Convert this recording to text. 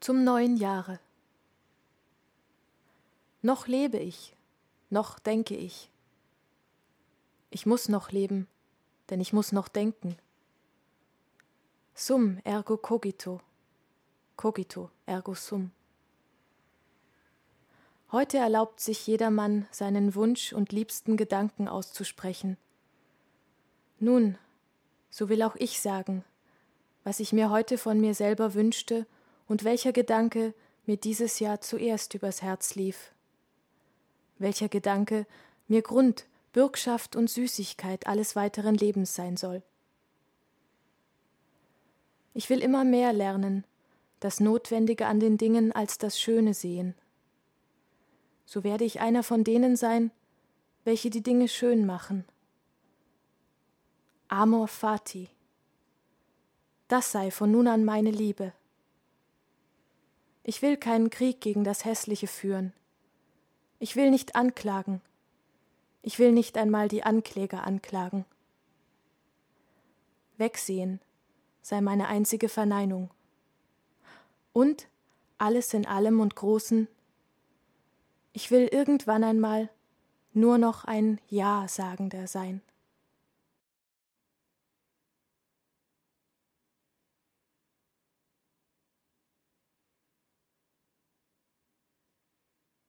Zum neuen Jahre. Noch lebe ich, noch denke ich. Ich muss noch leben, denn ich muss noch denken. Sum ergo cogito, cogito ergo sum. Heute erlaubt sich jedermann seinen Wunsch und liebsten Gedanken auszusprechen. Nun, so will auch ich sagen, was ich mir heute von mir selber wünschte und welcher Gedanke mir dieses Jahr zuerst übers Herz lief. Welcher Gedanke mir Grund, Bürgschaft und Süßigkeit alles weiteren Lebens sein soll. Ich will immer mehr lernen, das Notwendige an den Dingen als das Schöne sehen. So werde ich einer von denen sein, welche die Dinge schön machen. Amor fati. Das sei von nun an meine Liebe. Ich will keinen Krieg gegen das Hässliche führen. Ich will nicht anklagen. Ich will nicht einmal die Ankläger anklagen. Wegsehen sei meine einzige Verneinung. Und alles in allem und Großen, ich will irgendwann einmal nur noch ein Ja sagender sein.